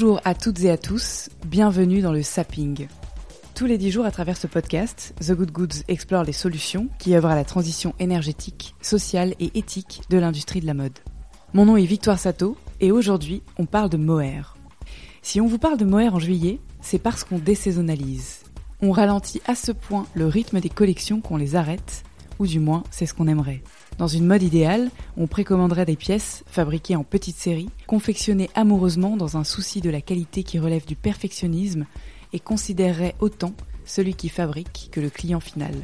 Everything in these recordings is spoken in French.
Bonjour à toutes et à tous, bienvenue dans le Sapping. Tous les dix jours à travers ce podcast, The Good Goods explore les solutions qui œuvrent à la transition énergétique, sociale et éthique de l'industrie de la mode. Mon nom est Victoire Sato et aujourd'hui on parle de mohair. Si on vous parle de mohair en juillet, c'est parce qu'on désaisonnalise. On ralentit à ce point le rythme des collections qu'on les arrête, ou du moins c'est ce qu'on aimerait. Dans une mode idéale, on précommanderait des pièces fabriquées en petites séries, confectionnées amoureusement dans un souci de la qualité qui relève du perfectionnisme et considérerait autant celui qui fabrique que le client final.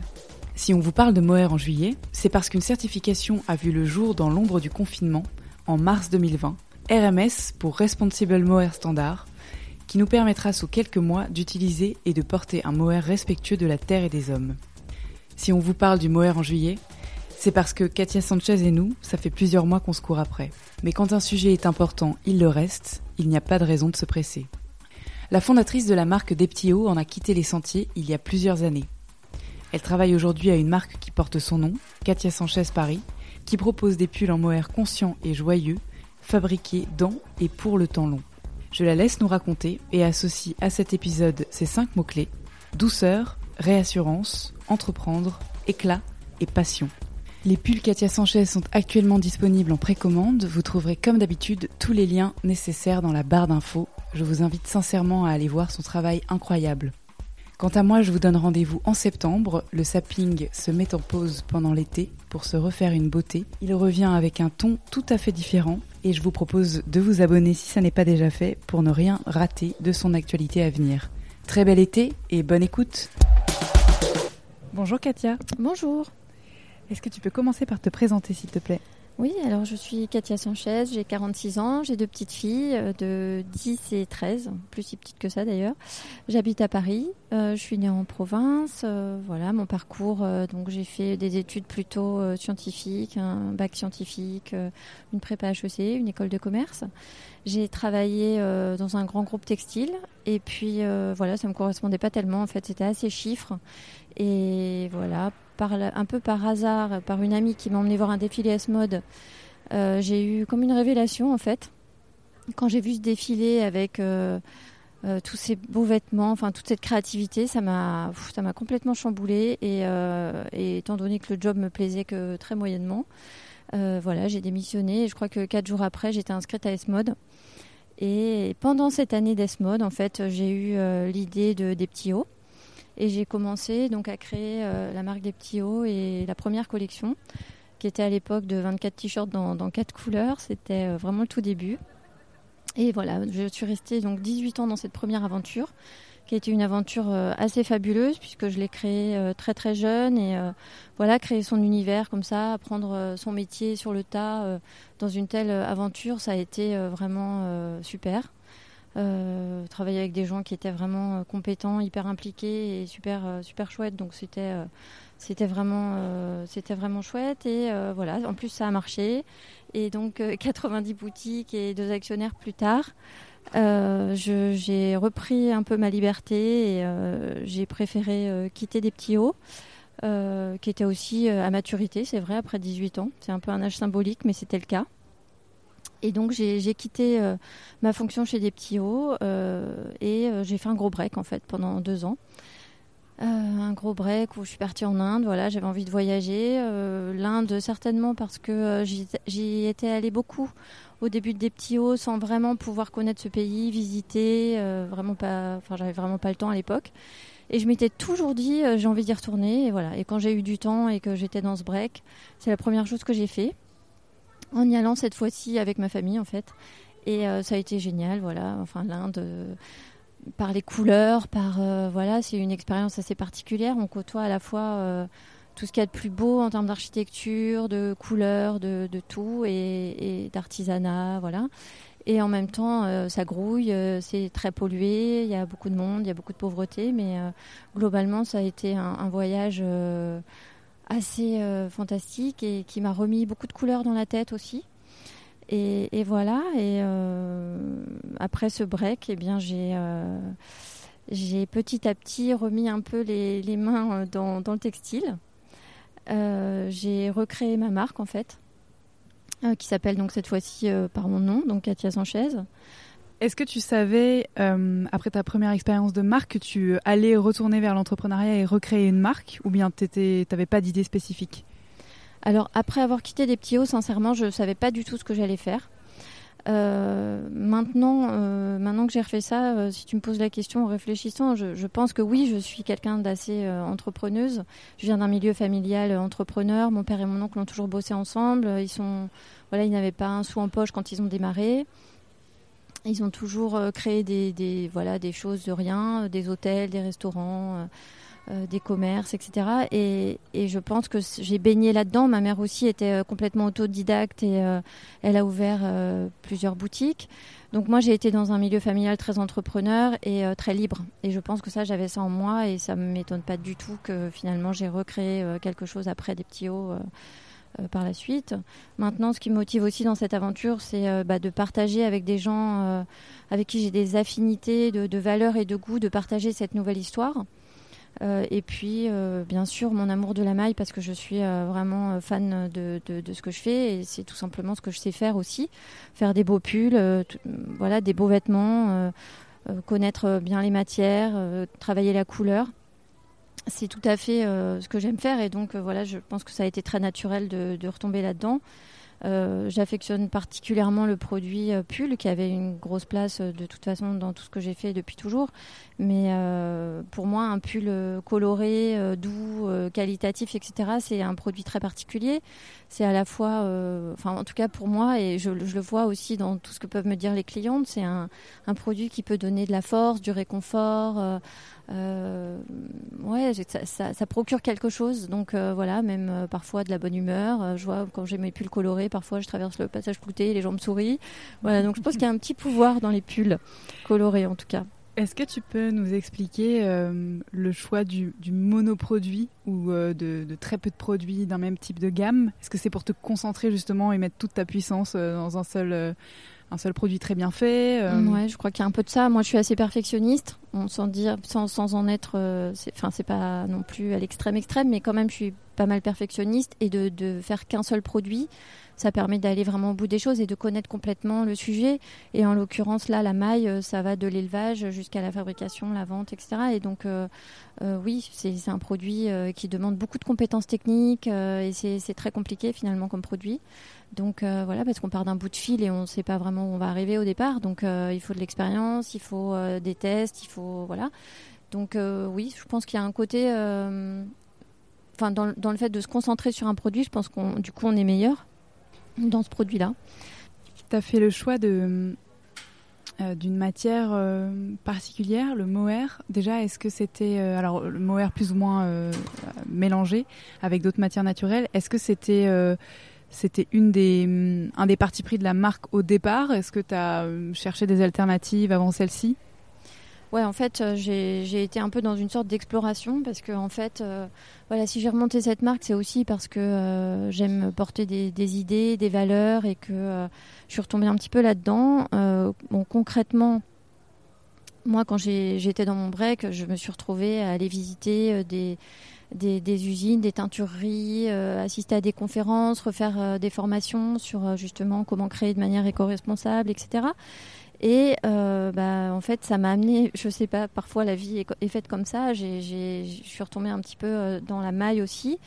Si on vous parle de mohair en juillet, c'est parce qu'une certification a vu le jour dans l'ombre du confinement en mars 2020, RMS pour Responsible Mohair Standard, qui nous permettra sous quelques mois d'utiliser et de porter un mohair respectueux de la terre et des hommes. Si on vous parle du mohair en juillet, c'est parce que Katia Sanchez et nous, ça fait plusieurs mois qu'on se court après. Mais quand un sujet est important, il le reste, il n'y a pas de raison de se presser. La fondatrice de la marque Deptio en a quitté les sentiers il y a plusieurs années. Elle travaille aujourd'hui à une marque qui porte son nom, Katia Sanchez Paris, qui propose des pulls en mohair conscients et joyeux, fabriqués dans et pour le temps long. Je la laisse nous raconter et associe à cet épisode ces cinq mots-clés douceur, réassurance, entreprendre, éclat et passion. Les pulls Katia Sanchez sont actuellement disponibles en précommande. Vous trouverez comme d'habitude tous les liens nécessaires dans la barre d'infos. Je vous invite sincèrement à aller voir son travail incroyable. Quant à moi, je vous donne rendez-vous en septembre. Le sapping se met en pause pendant l'été pour se refaire une beauté. Il revient avec un ton tout à fait différent et je vous propose de vous abonner si ça n'est pas déjà fait pour ne rien rater de son actualité à venir. Très bel été et bonne écoute. Bonjour Katia. Bonjour. Est-ce que tu peux commencer par te présenter, s'il te plaît? Oui, alors je suis Katia Sanchez, j'ai 46 ans, j'ai deux petites filles euh, de 10 et 13, plus si petites que ça d'ailleurs. J'habite à Paris, euh, je suis née en province, euh, voilà mon parcours, donc j'ai fait des études plutôt scientifiques, un bac scientifique, une prépa HEC, une école de commerce. J'ai travaillé dans un grand groupe textile et puis voilà, ça me correspondait pas tellement en fait, c'était assez chiffres et voilà, un peu par hasard, par une amie qui m'a emmené voir un défilé S-Mode, euh, j'ai eu comme une révélation en fait. Quand j'ai vu ce défilé avec euh, euh, tous ces beaux vêtements, enfin toute cette créativité, ça m'a, ça m'a complètement chamboulé et, étant donné que le job me plaisait que très moyennement, voilà, j'ai démissionné et je crois que quatre jours après, j'étais inscrite à S-Mode. Et pendant cette année d'S-Mode, en fait, j'ai eu l'idée de, des petits hauts. Et j'ai commencé donc à créer euh, la marque des petits hauts et la première collection, qui était à l'époque de 24 t-shirts dans, dans 4 couleurs. C'était euh, vraiment le tout début. Et voilà, je suis restée donc 18 ans dans cette première aventure, qui a été une aventure euh, assez fabuleuse puisque je l'ai créée très très jeune et voilà, créer son univers comme ça, apprendre son métier sur le tas dans une telle aventure, ça a été vraiment super. Euh, travailler avec des gens qui étaient vraiment euh, compétents, hyper impliqués et super euh, super chouette. Donc c'était c'était vraiment c'était vraiment chouette et voilà. En plus ça a marché et donc 90 boutiques et deux actionnaires plus tard. j'ai repris un peu ma liberté et j'ai préféré quitter des petits hauts. qui était aussi à maturité, c'est vrai, après 18 ans. C'est un peu un âge symbolique, mais c'était le cas. Et donc j'ai quitté euh, ma fonction chez des petits hauts euh, et euh, j'ai fait un gros break en fait pendant deux ans. un gros break où je suis partie en Inde, voilà, j'avais envie de voyager. L'Inde certainement parce que j'y étais allée beaucoup au début des petits hauts sans vraiment pouvoir connaître ce pays, visiter, vraiment pas, enfin j'avais vraiment pas le temps à l'époque. Et je m'étais toujours dit j'ai envie d'y retourner et voilà. Et quand j'ai eu du temps et que j'étais dans ce break, c'est la première chose que j'ai fait en y allant cette fois-ci avec ma famille en fait. Et euh, ça a été génial, voilà. Enfin, l'Inde, euh, par les couleurs, par voilà, c'est une expérience assez particulière. On côtoie à la fois tout ce qu'il y a de plus beau en termes d'architecture, de couleurs, de, tout et, d'artisanat, voilà. Et en même temps, ça grouille, c'est très pollué, il y a beaucoup de monde, il y a beaucoup de pauvreté, mais globalement, ça a été un voyage assez fantastique et qui m'a remis beaucoup de couleurs dans la tête aussi. Et, voilà. Et euh, après ce break, eh bien, j'ai euh, j'ai petit à petit remis un peu les, les mains euh, dans, dans, le textile. j'ai recréé ma marque en fait, qui s'appelle donc cette fois-ci par mon nom, donc Katia Sanchez. Est-ce que tu savais, après ta première expérience de marque, que tu allais retourner vers l'entrepreneuriat et recréer une marque, ou bien tu n'avais pas d'idée spécifique? Alors après avoir quitté des petits hauts, sincèrement, je ne savais pas du tout ce que j'allais faire. Euh, maintenant, euh, maintenant que j'ai refait ça, euh, si tu me poses la question en réfléchissant, je, pense que oui, je suis quelqu'un d'assez entrepreneuse. Je viens d'un milieu familial entrepreneur. Mon père et mon oncle ont toujours bossé ensemble. Ils sont, voilà, ils n'avaient pas un sou en poche quand ils ont démarré. Ils ont toujours créé des, des, voilà, des choses de rien, des hôtels, des restaurants. Euh, des commerces, etc. Et, je pense que j'ai baigné là-dedans. Ma mère aussi était euh, complètement autodidacte et euh, elle a ouvert plusieurs boutiques. Donc moi, j'ai été dans un milieu familial très entrepreneur et très libre. Et je pense que ça, j'avais ça en moi et ça ne m'étonne pas du tout que finalement j'ai recréé quelque chose après des petits hauts. Par la suite. Maintenant, ce qui me motive aussi dans cette aventure, c'est bah, de partager avec des gens avec qui j'ai des affinités de, valeurs et de goûts, de partager cette nouvelle histoire. Euh, et puis, euh, bien sûr, mon amour de la maille parce que je suis euh, vraiment fan de, de, ce que je fais et c'est tout simplement ce que je sais faire aussi. Faire des beaux pulls, voilà, des beaux vêtements, connaître bien les matières, travailler la couleur. C'est tout à fait ce que j'aime faire et donc voilà, je pense que ça a été très naturel de, retomber là-dedans. Euh, j'affectionne particulièrement le produit euh, pull qui avait une grosse place euh, de toute façon dans tout ce que j'ai fait depuis toujours. Mais pour moi, un pull coloré, doux, qualitatif, etc., c'est un produit très particulier. C'est à la fois, enfin en tout cas pour moi, et je, le vois aussi dans tout ce que peuvent me dire les clientes, c'est un, produit qui peut donner de la force, du réconfort. Euh, ouais, ça, procure quelque chose. Donc euh, voilà, même euh, parfois de la bonne humeur. je vois quand j'ai mes pulls colorés, parfois je traverse le passage flouté, les gens me sourient. Voilà, donc je pense qu'il y a un petit pouvoir dans les pulls colorés en tout cas. Est-ce que tu peux nous expliquer le choix du, du monoproduit ou de, de, très peu de produits d'un même type de gamme? Est-ce que c'est pour te concentrer justement et mettre toute ta puissance dans un seul un seul produit très bien fait. Euh? Ouais, je crois qu'il y a un peu de ça. Moi, je suis assez perfectionniste, sans dire, sans, sans en être. Euh, enfin, c'est pas non plus à l'extrême extrême, mais quand même, je suis pas mal perfectionniste et de faire qu'un seul produit ça permet d'aller vraiment au bout des choses et de connaître complètement le sujet. Et en l'occurrence, là, la maille, euh, ça va de l'élevage jusqu'à la fabrication, la vente, etc. Et donc, euh, euh, oui, c'est un produit qui demande beaucoup de compétences techniques et c'est très compliqué finalement comme produit. Donc voilà, parce qu'on part d'un bout de fil et on ne sait pas vraiment où on va arriver au départ. Donc il faut de l'expérience, il faut des tests, il faut voilà. Donc oui, je pense qu'il y a un côté, enfin dans, dans, le fait de se concentrer sur un produit, je pense qu'on du coup on est meilleur dans ce produit-là. Tu as fait le choix de euh, d'une matière euh, particulière, le mohair. Déjà, est-ce que c'était euh, alors le mohair plus ou moins mélangé avec d'autres matières naturelles Est-ce que c'était c'était une des un des partis pris de la marque au départ? Est-ce que tu as cherché des alternatives avant celle-ci? Ouais, en fait, j'ai été un peu dans une sorte d'exploration parce que en fait, voilà, si j'ai remonté cette marque, c'est aussi parce que euh, j'aime porter des, idées, des valeurs et que euh, je suis retombée un petit peu là-dedans. Euh, bon, concrètement, moi, quand j'étais dans mon break, je me suis retrouvée à aller visiter des, usines, des teintureries, assister à des conférences, refaire des formations sur justement comment créer de manière éco-responsable, etc. Et euh, bah, en fait, ça m'a amené, je sais pas, parfois la vie est, faite comme ça. Je suis retombée un petit peu euh, dans la maille aussi.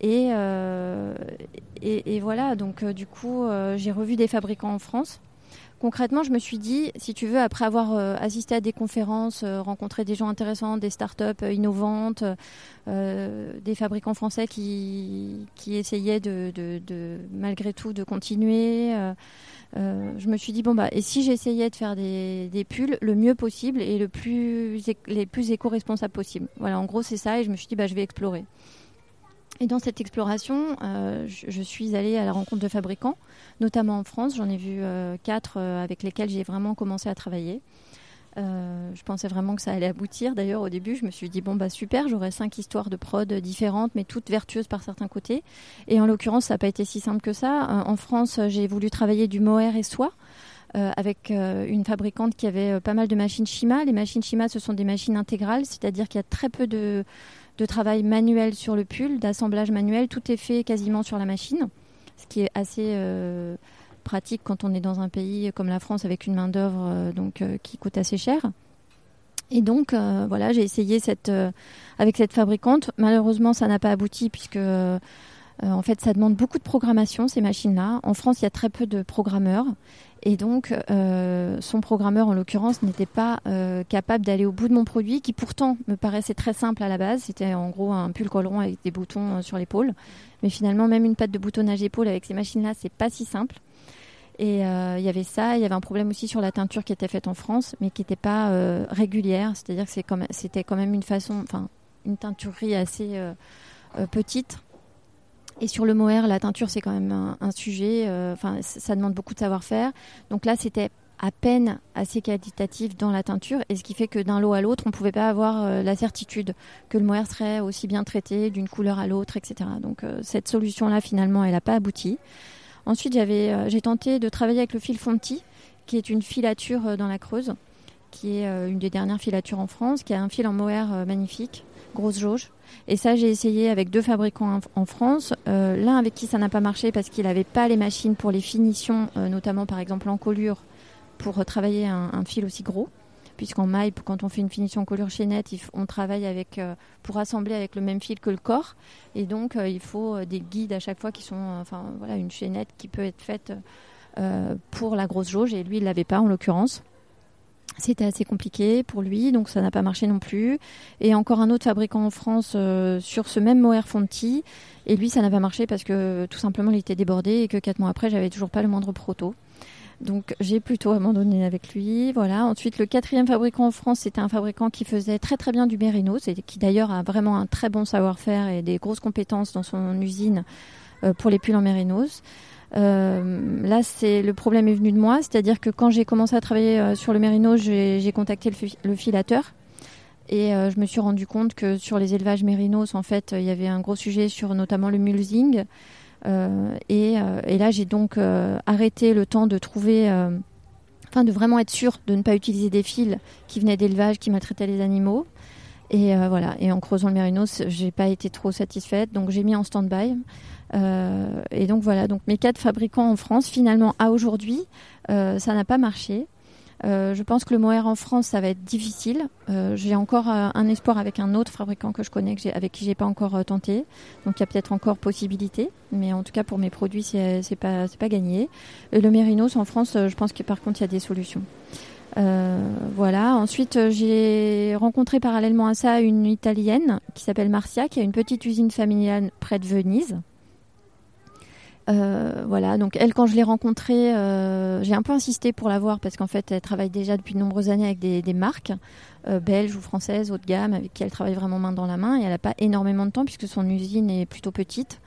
Et, euh, et, voilà, donc du coup, j'ai revu des fabricants en France. Concrètement, je me suis dit, si tu veux, après avoir euh, assisté à des conférences, euh, rencontré des gens intéressants, des startups euh, innovantes, des fabricants français qui, qui essayaient de, malgré tout de continuer, je me suis dit, bon, bah, et si j'essayais de faire des, des, pulls le mieux possible et le plus, les plus éco-responsables possible Voilà, en gros, c'est ça, et je me suis dit, bah, je vais explorer. Et dans cette exploration, euh, je, suis allée à la rencontre de fabricants, notamment en France. J'en ai vu euh, quatre euh, avec lesquels j'ai vraiment commencé à travailler. je pensais vraiment que ça allait aboutir. D'ailleurs, au début, je me suis dit bon bah super, j'aurais cinq histoires de prod différentes, mais toutes vertueuses par certains côtés. Et en l'occurrence, ça n'a pas été si simple que ça. en France, j'ai voulu travailler du mohair et soie. avec une fabricante qui avait pas mal de machines Shima. Les machines Shima, ce sont des machines intégrales, c'est-à-dire qu'il y a très peu de, de travail manuel sur le pull, d'assemblage manuel. Tout est fait quasiment sur la machine, ce qui est assez euh, pratique quand on est dans un pays comme la France avec une main d'œuvre euh, euh, qui coûte assez cher. Et donc voilà, j'ai essayé cette avec cette fabricante. Malheureusement, ça n'a pas abouti puisque en fait, ça demande beaucoup de programmation ces machines-là. En France, il y a très peu de programmeurs et donc, euh, son programmeur, en l'occurrence, n'était pas euh, capable d'aller au bout de mon produit, qui pourtant me paraissait très simple à la base. C'était en gros un pull col rond avec des boutons euh, sur l'épaule. Mais finalement, même une patte de boutonnage épaule avec ces machines-là, c'est pas si simple. Et il y avait ça. Il y avait un problème aussi sur la teinture qui était faite en France, mais qui n'était pas régulière. C'est-à-dire que c'était quand même une façon, enfin, une teinturerie assez petite et sur le mohair, la teinture, c'est quand même un, sujet. Euh, enfin, ça demande beaucoup de savoir-faire. Donc là, c'était à peine assez qualitatif dans la teinture, et ce qui fait que d'un lot à l'autre, on ne pouvait pas avoir euh, la certitude que le mohair serait aussi bien traité d'une couleur à l'autre, etc. Donc euh, cette solution-là, finalement, elle n'a pas abouti. Ensuite, j'avais, j'ai tenté de travailler avec le fil Fonti, qui est une filature dans la Creuse, qui est une des dernières filatures en France, qui a un fil en mohair magnifique, grosse jauge, et ça, j'ai essayé avec deux fabricants en France. Euh, l'un avec qui ça n'a pas marché parce qu'il n'avait pas les machines pour les finitions, euh, notamment par exemple en colure, pour travailler un, fil aussi gros. Puisqu'en maille, quand on fait une finition en colure chaînette, on travaille avec, euh, pour assembler avec le même fil que le corps. Et donc, il faut des guides à chaque fois qui sont, enfin voilà, une chaînette qui peut être faite pour la grosse jauge. Et lui, il l'avait pas en l'occurrence. C'était assez compliqué pour lui, donc ça n'a pas marché non plus. Et encore un autre fabricant en France euh, sur ce même mohair Fonti. Et lui, ça n'a pas marché parce que tout simplement, il était débordé et que quatre mois après, j'avais toujours pas le moindre proto. Donc j'ai plutôt abandonné avec lui. Voilà. Ensuite, le quatrième fabricant en France, c'était un fabricant qui faisait très très bien du mérinos et qui d'ailleurs a vraiment un très bon savoir-faire et des grosses compétences dans son usine euh, pour les pulls en mérinos. Euh, là, c'est le problème est venu de moi, c'est-à-dire que quand j'ai commencé à travailler euh, sur le mérino, j'ai contacté le, filateur et euh, je me suis rendu compte que sur les élevages mérinos, en fait, il y avait un gros sujet sur notamment le mulesing. Et, là, j'ai donc arrêté le temps de trouver, enfin, de vraiment être sûr de ne pas utiliser des fils qui venaient d'élevage, qui maltraitaient les animaux. Et voilà. Et en creusant le mérinos, j'ai pas été trop satisfaite, donc j'ai mis en stand-by. Euh, et donc voilà, donc mes quatre fabricants en France, finalement à aujourd'hui, euh, ça n'a pas marché. Euh, je pense que le mohair en France, ça va être difficile. j'ai encore un espoir avec un autre fabricant que je connais, que avec qui j'ai pas encore tenté. Donc il y a peut-être encore possibilité, mais en tout cas pour mes produits, c'est, c'est pas c'est pas gagné. Et le mérinos en France, je pense que par contre il y a des solutions. voilà. Ensuite, j'ai rencontré parallèlement à ça une italienne qui s'appelle Marcia, qui a une petite usine familiale près de Venise. Euh, voilà, donc elle, quand je l'ai rencontrée, euh, j'ai un peu insisté pour la voir parce qu'en fait, elle travaille déjà depuis de nombreuses années avec des, marques euh, belges ou françaises haut de gamme avec qui elle travaille vraiment main dans la main et elle n'a pas énormément de temps puisque son usine est plutôt petite.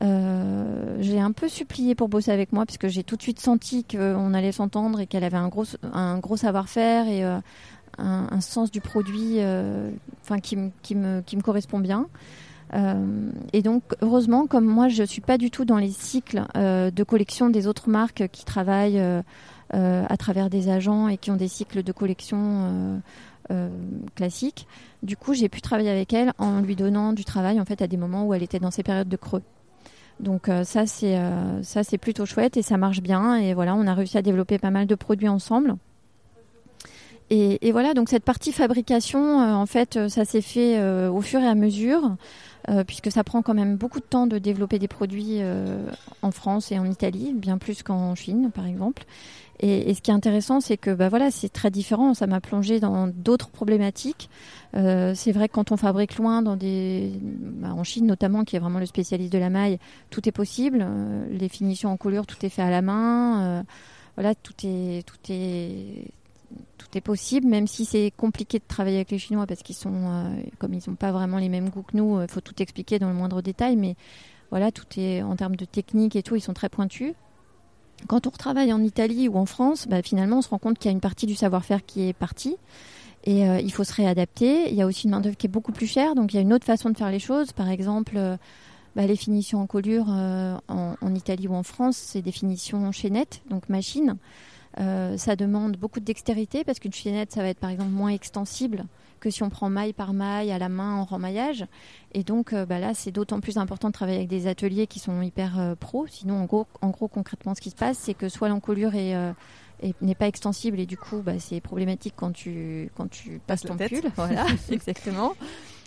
j'ai un peu supplié pour bosser avec moi puisque j'ai tout de suite senti qu'on allait s'entendre et qu'elle avait un gros, gros savoir-faire et un, sens du produit enfin qui me correspond bien. Euh, et donc, heureusement, comme moi, je ne suis pas du tout dans les cycles euh, de collection des autres marques qui travaillent euh, à travers des agents et qui ont des cycles de collection classiques. Du coup, j'ai pu travailler avec elle en lui donnant du travail en fait à des moments où elle était dans ses périodes de creux. Donc ça c'est ça c'est plutôt chouette et ça marche bien et voilà on a réussi à développer pas mal de produits ensemble. Et, voilà donc cette partie fabrication en fait ça s'est fait au fur et à mesure. Euh, puisque ça prend quand même beaucoup de temps de développer des produits euh, en France et en Italie, bien plus qu'en Chine, par exemple. Et, ce qui est intéressant, c'est que bah voilà, c'est très différent. Ça m'a plongé dans d'autres problématiques. Euh, c'est vrai que quand on fabrique loin, dans des, bah, en Chine notamment, qui est vraiment le spécialiste de la maille, tout est possible. Euh, les finitions en coulure, tout est fait à la main. Euh, voilà, tout est, tout est, tout est possible, même si c'est compliqué de travailler avec les Chinois parce qu'ils sont, comme ils n'ont pas vraiment les mêmes goûts que nous, il faut tout expliquer dans le moindre détail. Mais voilà, tout est en termes de technique et tout, ils sont très pointus. Quand on retravaille en Italie ou en France, bah, finalement, on se rend compte qu'il y a une partie du savoir-faire qui est partie. Et euh, il faut se réadapter. Il y a aussi une main-d'œuvre qui est beaucoup plus chère. Donc, il y a une autre façon de faire les choses. Par exemple, euh, bah, les finitions en colure euh, en, Italie ou en France, c'est des finitions chaînettes, donc machine. ça demande beaucoup de dextérité parce qu'une chaînette, ça va être par exemple moins extensible que si on prend maille par maille à la main en remaillage. Et donc euh, bah là, c'est d'autant plus important de travailler avec des ateliers qui sont hyper euh, pros. Sinon, en gros, en gros, concrètement, ce qui se passe, c'est que soit l'encolure est euh, n'est pas extensible et du coup bah, c'est problématique quand tu quand tu passes ton pull voilà exactement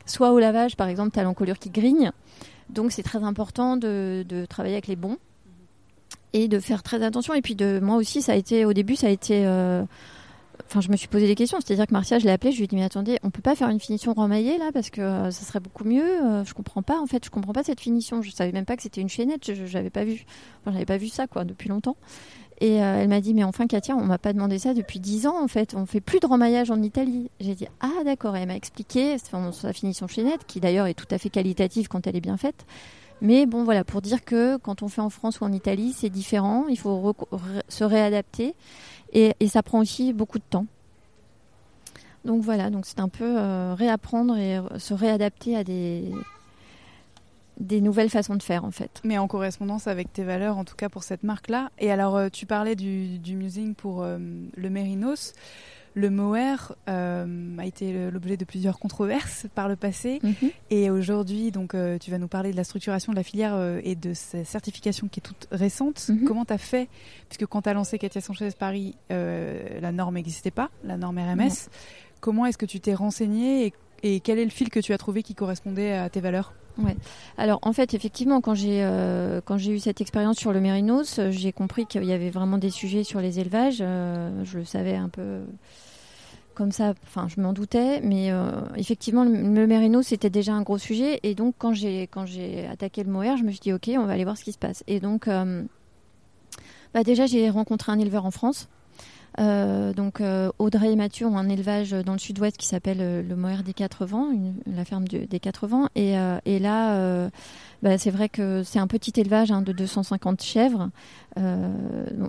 soit au lavage par exemple tu as l'encolure qui grigne donc c'est très important de, de, travailler avec les bons et de faire très attention et puis de moi aussi ça a été au début ça a été Enfin, je me suis posé des questions. C'est-à-dire que Marcia, je l'ai appelé, je lui ai dit, mais attendez, on peut pas faire une finition remaillée là parce que euh, ça serait beaucoup mieux. Euh, je comprends pas, en fait, je comprends pas cette finition. Je savais même pas que c'était une chaînette. Je n'avais pas vu, j'avais pas vu ça quoi depuis longtemps. Et euh, elle m'a dit, mais enfin, Katia, on m'a pas demandé ça depuis 10 ans en fait. On fait plus de remaillage en Italie. J'ai dit, ah d'accord. elle m'a expliqué sa finition chaînette, qui d'ailleurs est tout à fait qualitative quand elle est bien faite. Mais bon, voilà, pour dire que quand on fait en France ou en Italie, c'est différent. Il faut se réadapter. Et, ça prend aussi beaucoup de temps. Donc voilà, donc c'est un peu euh, réapprendre et se réadapter à des, des nouvelles façons de faire en fait. Mais en correspondance avec tes valeurs, en tout cas pour cette marque-là. Et alors, euh, tu parlais du, du musing pour euh, le Mérinos. Le mohair euh, a été l'objet de plusieurs controverses par le passé. Mhm. Et aujourd'hui, donc, euh, tu vas nous parler de la structuration de la filière euh, et de sa certification qui est toute récente. Mhm. Comment tu as fait Puisque quand tu as lancé Katia Sanchez Paris, la norme n'existait pas, la norme RMS. Comment est-ce que tu t'es renseigné et, et, quel est le fil que tu as trouvé qui correspondait à tes valeurs? Ouais. Alors en fait, effectivement, quand j'ai quand j'ai eu cette expérience sur le mérinos, j'ai compris qu'il y avait vraiment des sujets sur les élevages. je le savais un peu comme ça, enfin, je m'en doutais, mais euh, effectivement, le, mérino, c'était déjà un gros sujet. Et donc, quand j'ai quand j'ai attaqué le mohair, je me suis dit, ok, on va aller voir ce qui se passe. Et donc, euh, bah déjà, j'ai rencontré un éleveur en France. Euh, donc, Audrey et Mathieu ont un élevage dans le sud-ouest qui s'appelle le mohair des Quatre Vents, la ferme des Quatre Vents. Et, là, bah, c'est vrai que c'est un petit élevage hein, de 250 chèvres. Euh,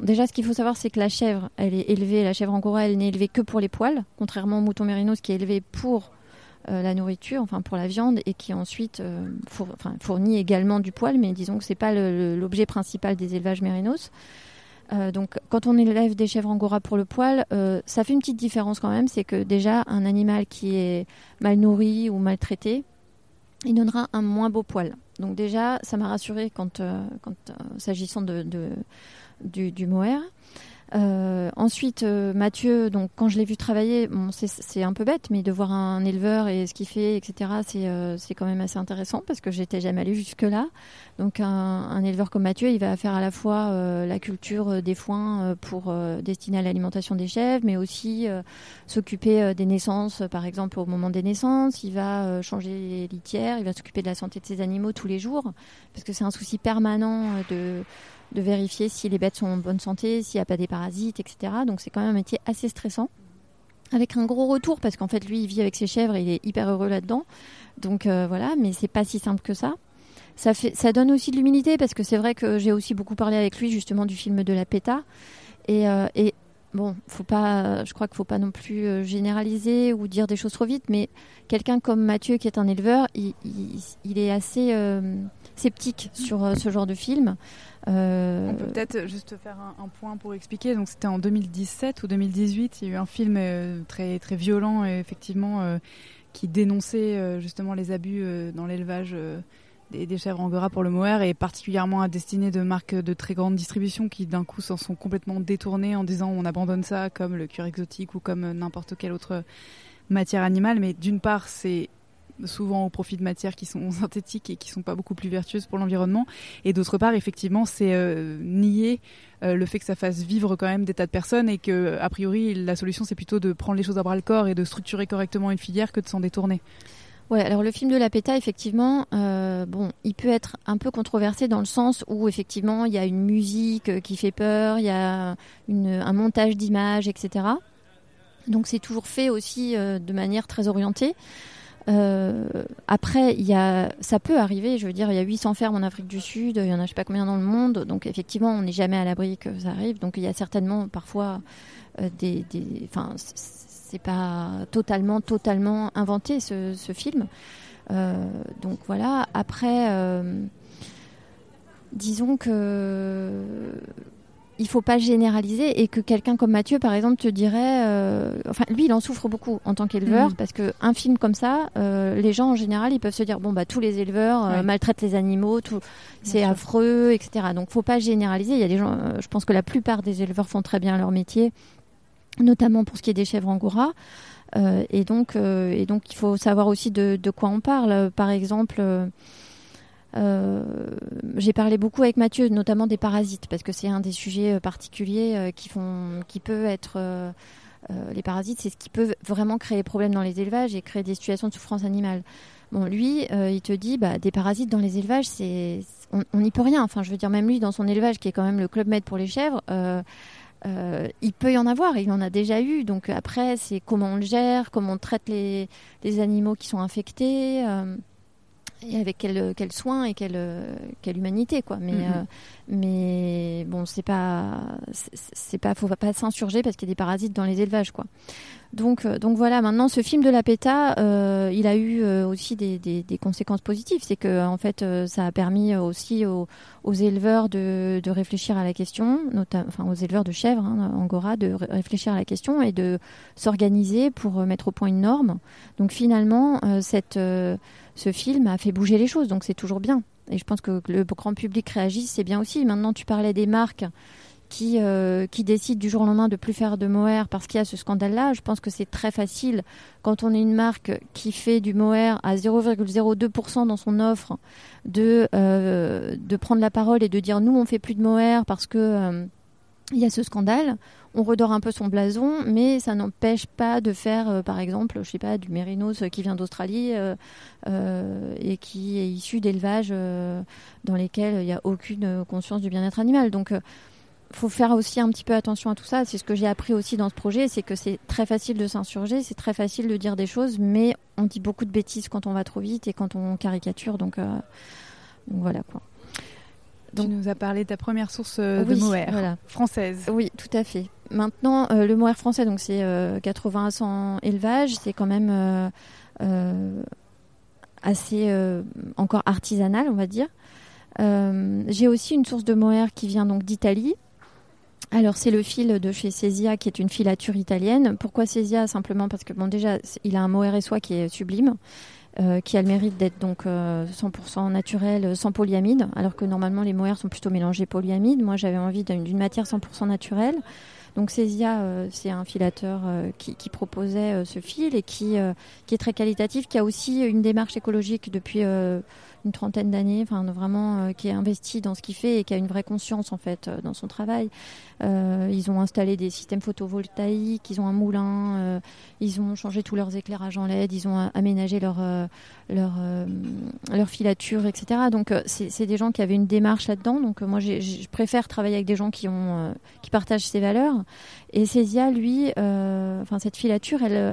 déjà, ce qu'il faut savoir, c'est que la chèvre, elle est élevée, la chèvre angora, elle n'est élevée que pour les poils, contrairement au mouton mérinos qui est élevé pour euh, la nourriture, enfin pour la viande, et qui ensuite euh, fournit également du poil, mais disons que c'est pas l'objet principal des élevages mérinos. Donc, quand on élève des chèvres angora pour le poil, ça fait une petite différence quand même. C'est que déjà, un animal qui est mal nourri ou maltraité, il donnera un moins beau poil. Donc déjà, ça m'a rassuré quand, euh, quand euh, s'agissant de, du, du mohair. Euh, ensuite, euh, Mathieu, donc quand je l'ai vu travailler, c'est un peu bête, mais de voir un éleveur et ce qu'il fait, etc., euh, c'est quand même assez intéressant parce que j'étais jamais allée jusque là. Donc un, un, éleveur comme Mathieu, il va faire à la fois la culture des foins pour destiner à l'alimentation des chèvres, mais aussi s'occuper des naissances, par exemple au moment des naissances. Il va changer les litières, il va s'occuper de la santé de ses animaux tous les jours parce que c'est un souci permanent de de vérifier si les bêtes sont en bonne santé, s'il n'y a pas des parasites, etc. Donc c'est quand même un métier assez stressant. Avec un gros retour, parce qu'en fait, lui, il vit avec ses chèvres et il est hyper heureux là-dedans. Donc euh, voilà, mais c'est pas si simple que ça. Ça, fait, ça donne aussi de l'humilité, parce que c'est vrai que j'ai aussi beaucoup parlé avec lui justement du film de la PETA. Et, euh, et bon, faut pas, je crois qu'il faut pas non plus euh, généraliser ou dire des choses trop vite, mais quelqu'un comme Mathieu, qui est un éleveur, il, est assez sceptique sur ce genre de film. Euh, On peut peut-être juste faire un, point pour expliquer. Donc c'était en 2017 ou 2018, il y a eu un film euh, très très violent effectivement euh, qui dénonçait justement les abus dans l'élevage des, chèvres angora pour le mohair et particulièrement à destinée de marques de très grande distribution qui d'un coup s'en sont complètement détournées en disant on abandonne ça comme le cuir exotique ou comme n'importe quelle autre matière animale. Mais d'une part c'est souvent au profit de matières qui sont synthétiques et qui sont pas beaucoup plus vertueuses pour l'environnement. Et d'autre part, effectivement, c'est euh, nier euh, le fait que ça fasse vivre quand même des tas de personnes et que, a priori, la solution c'est plutôt de prendre les choses à bras le corps et de structurer correctement une filière que de s'en détourner. Ouais, alors le film de la PETA, effectivement, euh, bon, il peut être un peu controversé dans le sens où effectivement il y a une musique qui fait peur, il y a un montage d'images, etc. Donc c'est toujours fait aussi de manière très orientée. Euh, après, y a, ça peut arriver. Je veux dire, il y a 800 fermes en Afrique du Sud, il y en a je sais pas combien dans le monde. Donc effectivement, on n'est jamais à l'abri que ça arrive. Donc il y a certainement parfois euh, des, enfin, c'est pas totalement, totalement inventé ce, film. Euh, donc voilà. Après, disons que il faut pas généraliser et que quelqu'un comme Mathieu, par exemple, te dirait, euh, enfin, lui, il en souffre beaucoup en tant qu'éleveur mm. parce que un film comme ça, euh, les gens en général, ils peuvent se dire, bon bah tous les éleveurs euh, maltraitent les animaux, tout, c'est affreux, etc. Donc, faut pas généraliser. Il y a des gens, je pense que la plupart des éleveurs font très bien leur métier, notamment pour ce qui est des chèvres angora. et donc, et donc, il faut savoir aussi de, de quoi on parle. Par exemple. Euh, j'ai parlé beaucoup avec Mathieu, notamment des parasites, parce que c'est un des sujets euh, particuliers euh, qui font, qui peut être les parasites, c'est ce qui peut vraiment créer problème dans les élevages et créer des situations de souffrance animale. Bon, lui, il te dit, bah, des parasites dans les élevages, c'est, on n'y peut rien. Enfin, je veux dire, même lui, dans son élevage, qui est quand même le club med pour les chèvres, il peut y en avoir, il en a déjà eu. Donc après, c'est comment on le gère, comment on traite les animaux qui sont infectés et avec quel, quel soin et quelle, quelle humanité quoi mais mm-hmm. euh, mais bon c'est pas c'est pas faut pas s'insurger parce qu'il y a des parasites dans les élevages quoi donc euh, donc voilà maintenant ce film de la PETA euh, il a eu aussi des, conséquences positives c'est que en fait ça a permis aussi aux, éleveurs de, réfléchir à la question enfin aux éleveurs de chèvres hein, Angora de réfléchir à la question et de s'organiser pour mettre au point une norme donc finalement ce film a fait bouger les choses, donc c'est toujours bien. Et je pense que le grand public réagit, c'est bien aussi. Maintenant, tu parlais des marques qui, euh, qui décident du jour au lendemain de plus faire de mohair parce qu'il y a ce scandale-là. Je pense que c'est très facile quand on est une marque qui fait du mohair à 0,02% dans son offre de, euh, de prendre la parole et de dire nous on fait plus de mohair parce que euh, il y a ce scandale, on redore un peu son blason, mais ça n'empêche pas de faire, par exemple, je sais pas, du mérinos qui vient d'Australie et qui est issu d'élevages dans lesquels il n'y a aucune conscience du bien-être animal. Donc, faut faire aussi un petit peu attention à tout ça. C'est ce que j'ai appris aussi dans ce projet, c'est que c'est très facile de s'insurger, c'est très facile de dire des choses, mais on dit beaucoup de bêtises quand on va trop vite et quand on caricature. Donc, donc voilà quoi. Donc, tu nous as parlé de ta première source euh, de mohair française. Oui, tout à fait. Maintenant, euh, le mohair français, donc c'est 80 euh, à 100 élevages, c'est quand même assez encore artisanal, on va dire. J'ai aussi une source de mohair qui vient donc d'Italie. Alors c'est le fil de chez Cesia qui est une filature italienne. Pourquoi Cesia Simplement parce que bon déjà il a un mohair et soie qui est sublime. Euh, qui a le mérite d'être donc 100% euh, naturel, euh, sans polyamide, alors que normalement les mohair sont plutôt mélangés polyamide. Moi, j'avais envie d'une matière 100% naturelle. Donc Césia, c'est un filateur qui, qui, proposait ce fil et qui, qui est très qualitatif, qui a aussi une démarche écologique depuis une trentaine d'années, enfin vraiment euh, qui est investi dans ce qu'il fait et qui a une vraie conscience en fait euh, dans son travail. Euh, ils ont installé des systèmes photovoltaïques, ils ont un moulin, ils ont changé tous leurs éclairages en LED, ils ont aménagé leur leur leur filature, etc. Donc c'est des gens qui avaient une démarche là-dedans. Donc moi je préfère travailler avec des gens qui ont qui partagent ces valeurs. Et Césia, lui, enfin cette filature, elle